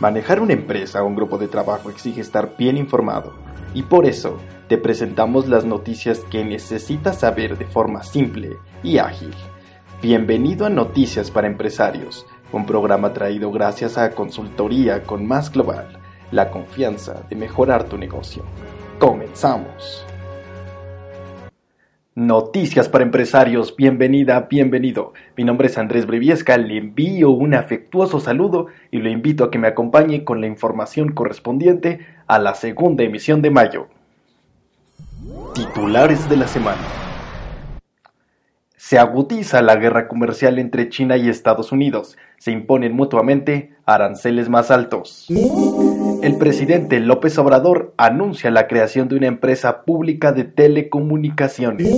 Manejar una empresa o un grupo de trabajo exige estar bien informado y por eso te presentamos las noticias que necesitas saber de forma simple y ágil. Bienvenido a Noticias para Empresarios, un programa traído gracias a Consultoría con Más Global, la confianza de mejorar tu negocio. Comenzamos. Noticias para empresarios, bienvenida, bienvenido. Mi nombre es Andrés Breviesca, le envío un afectuoso saludo y lo invito a que me acompañe con la información correspondiente a la segunda emisión de mayo. Titulares de la semana. Se agudiza la guerra comercial entre China y Estados Unidos. Se imponen mutuamente aranceles más altos. El presidente López Obrador anuncia la creación de una empresa pública de telecomunicaciones.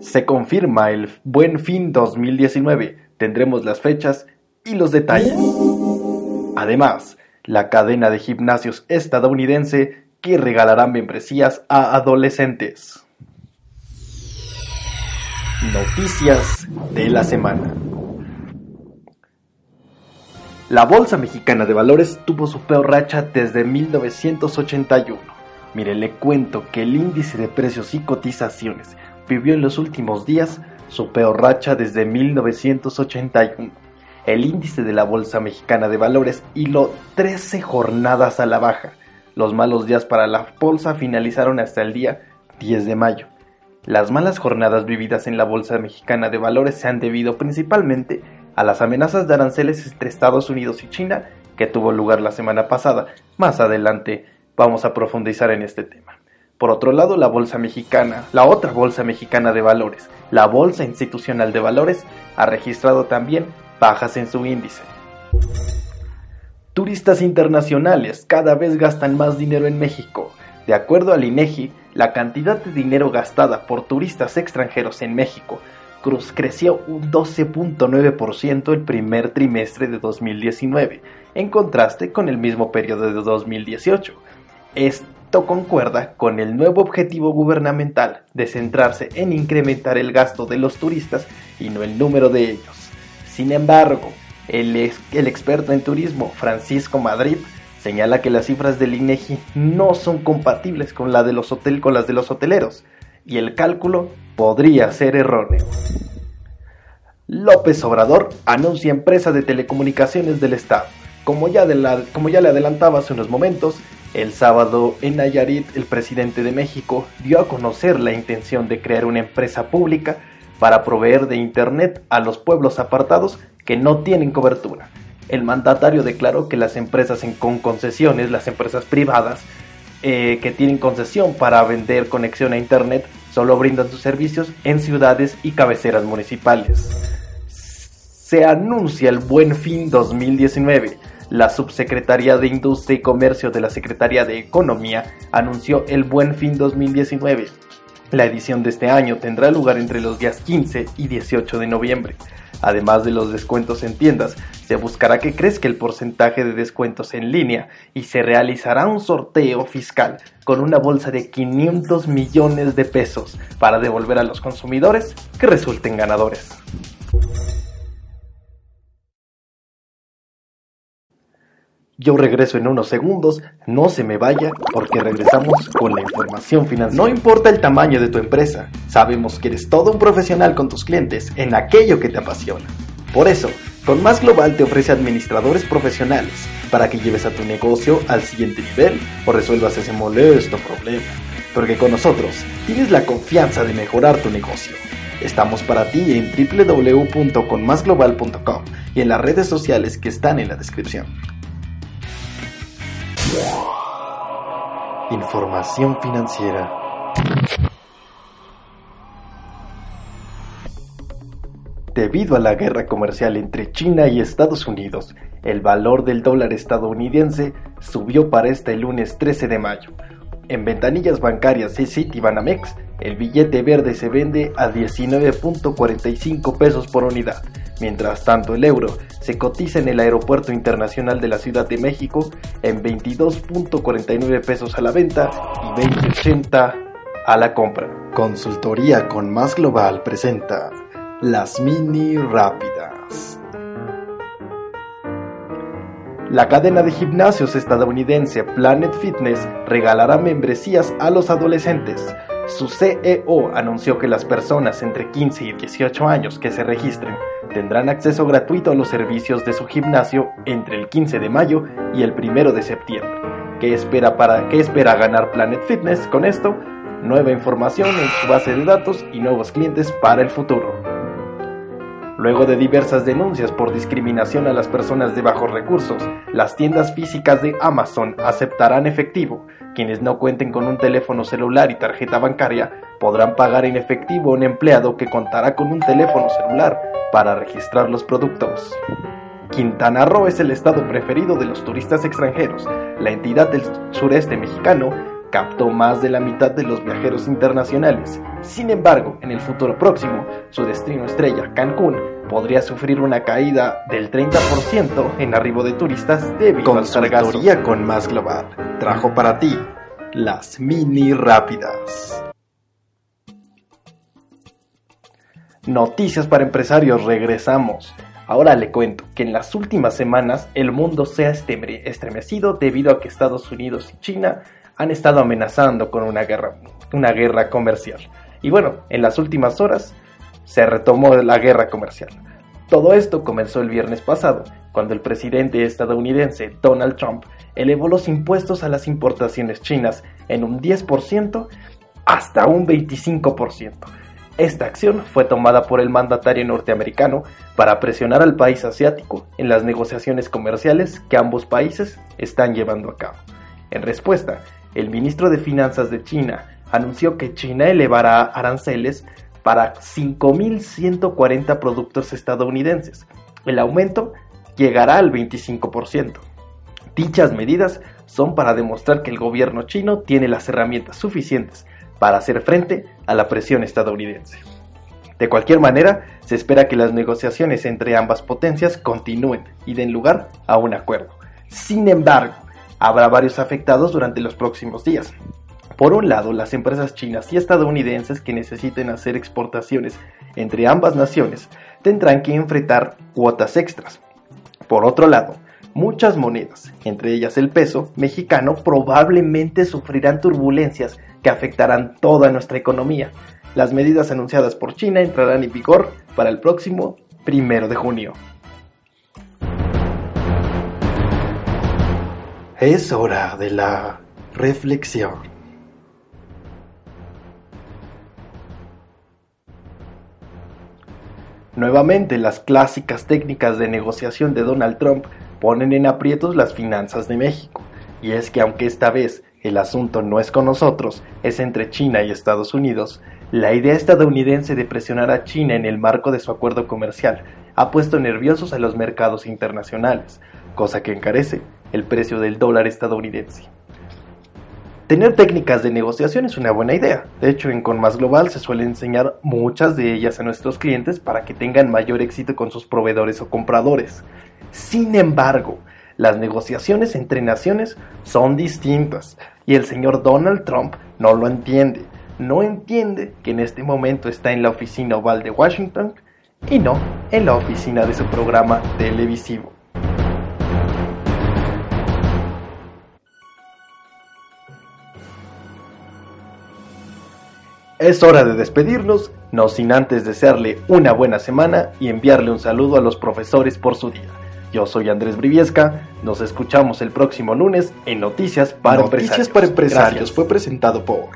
Se confirma el Buen Fin 2019. Tendremos las fechas y los detalles. Además, la cadena de gimnasios estadounidense que regalará membresías a adolescentes. Noticias de la semana. La Bolsa Mexicana de Valores tuvo su peor racha desde 1981. Mire, le cuento que el índice de precios y cotizaciones vivió en los últimos días su peor racha desde 1981. El índice de la Bolsa Mexicana de Valores hiló 13 jornadas a la baja. Los malos días para la bolsa finalizaron hasta el día 10 de mayo. Las malas jornadas vividas en la Bolsa Mexicana de Valores se han debido principalmente a las amenazas de aranceles entre Estados Unidos y China que tuvo lugar la semana pasada. Más adelante vamos a profundizar en este tema. Por otro lado, la Bolsa Mexicana, la otra Bolsa Mexicana de Valores, la Bolsa Institucional de Valores, ha registrado también bajas en su índice. Turistas internacionales cada vez gastan más dinero en México. De acuerdo al INEGI, la cantidad de dinero gastada por turistas extranjeros en México creció un 12.9% el primer trimestre de 2019, en contraste con el mismo periodo de 2018. Esto concuerda con el nuevo objetivo gubernamental de centrarse en incrementar el gasto de los turistas y no el número de ellos. Sin embargo, el experto en turismo Francisco Madrid señala que las cifras del INEGI no son compatibles con, la de los con las de los hoteleros y el cálculo podría ser erróneo. López Obrador anuncia empresa de telecomunicaciones del Estado. Como ya, como ya le adelantaba hace unos momentos, el sábado en Nayarit el presidente de México dio a conocer la intención de crear una empresa pública para proveer de Internet a los pueblos apartados que no tienen cobertura el mandatario declaró que las empresas con concesiones, las empresas privadas eh, que tienen concesión para vender conexión a Internet, solo brindan sus servicios en ciudades y cabeceras municipales. Se anuncia el Buen Fin 2019. La Subsecretaría de Industria y Comercio de la Secretaría de Economía anunció el Buen Fin 2019. La edición de este año tendrá lugar entre los días 15 y 18 de noviembre. Además de los descuentos en tiendas, se buscará que crezca el porcentaje de descuentos en línea y se realizará un sorteo fiscal con una bolsa de 500 millones de pesos para devolver a los consumidores que resulten ganadores. Yo regreso en unos segundos, no se me vaya porque regresamos con la información financiera. No importa el tamaño de tu empresa, sabemos que eres todo un profesional con tus clientes en aquello que te apasiona. Por eso, con Más Global te ofrece administradores profesionales para que lleves a tu negocio al siguiente nivel o resuelvas ese molesto problema. Porque con nosotros tienes la confianza de mejorar tu negocio. Estamos para ti en www.conmasglobal.com y en las redes sociales que están en la descripción. Información financiera. Debido a la guerra comercial entre China y Estados Unidos, el valor del dólar estadounidense subió para este lunes 13 de mayo. En ventanillas bancarias y Citibanamex, el billete verde se vende a 19.45 pesos por unidad, Mientras tanto, el euro se cotiza en el Aeropuerto Internacional de la Ciudad de México en 22.49 pesos a la venta y 20.80 a la compra. Consultoría con Más Global presenta las mini rápidas. La cadena de gimnasios estadounidense Planet Fitness regalará membresías a los adolescentes. Su CEO anunció que las personas entre 15 y 18 años que se registren tendrán acceso gratuito a los servicios de su gimnasio entre el 15 de mayo y el 1 de septiembre. ¿Qué espera, para, ¿Qué espera ganar Planet Fitness con esto? Nueva información en su base de datos y nuevos clientes para el futuro. Luego de diversas denuncias por discriminación a las personas de bajos recursos, las tiendas físicas de Amazon aceptarán efectivo. Quienes no cuenten con un teléfono celular y tarjeta bancaria podrán pagar en efectivo a un empleado que contará con un teléfono celular para registrar los productos. Quintana Roo es el estado preferido de los turistas extranjeros. La entidad del sureste mexicano captó más de la mitad de los viajeros internacionales. Sin embargo, en el futuro próximo, su destino estrella, Cancún, podría sufrir una caída del 30% en arribo de turistas debido al sargazo. con Más Global trajo para ti las mini rápidas. Noticias para empresarios, regresamos. Ahora le cuento que en las últimas semanas el mundo se ha estremecido debido a que Estados Unidos y China han estado amenazando con una guerra, una guerra comercial. Y bueno, en las últimas horas se retomó la guerra comercial. Todo esto comenzó el viernes pasado, cuando el presidente estadounidense Donald Trump elevó los impuestos a las importaciones chinas en un 10% hasta un 25%. Esta acción fue tomada por el mandatario norteamericano para presionar al país asiático en las negociaciones comerciales que ambos países están llevando a cabo. En respuesta, el ministro de Finanzas de China anunció que China elevará aranceles para 5.140 productos estadounidenses. El aumento llegará al 25%. Dichas medidas son para demostrar que el gobierno chino tiene las herramientas suficientes para hacer frente a la presión estadounidense. De cualquier manera, se espera que las negociaciones entre ambas potencias continúen y den lugar a un acuerdo. Sin embargo, Habrá varios afectados durante los próximos días. Por un lado, las empresas chinas y estadounidenses que necesiten hacer exportaciones entre ambas naciones tendrán que enfrentar cuotas extras. Por otro lado, muchas monedas, entre ellas el peso mexicano, probablemente sufrirán turbulencias que afectarán toda nuestra economía. Las medidas anunciadas por China entrarán en vigor para el próximo primero de junio. Es hora de la reflexión. Nuevamente las clásicas técnicas de negociación de Donald Trump ponen en aprietos las finanzas de México. Y es que aunque esta vez el asunto no es con nosotros, es entre China y Estados Unidos, la idea estadounidense de presionar a China en el marco de su acuerdo comercial ha puesto nerviosos a los mercados internacionales, cosa que encarece el precio del dólar estadounidense. Tener técnicas de negociación es una buena idea. De hecho, en Con Más Global se suele enseñar muchas de ellas a nuestros clientes para que tengan mayor éxito con sus proveedores o compradores. Sin embargo, las negociaciones entre naciones son distintas y el señor Donald Trump no lo entiende. No entiende que en este momento está en la oficina oval de Washington y no en la oficina de su programa televisivo. Es hora de despedirnos, no sin antes desearle una buena semana y enviarle un saludo a los profesores por su día. Yo soy Andrés Briviesca, nos escuchamos el próximo lunes en Noticias para Noticias para Empresarios fue presentado por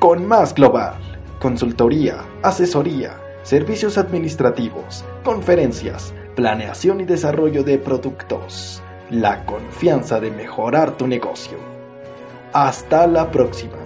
Con Más Global, consultoría, asesoría, servicios administrativos, conferencias, planeación y desarrollo de productos. La confianza de mejorar tu negocio. Hasta la próxima.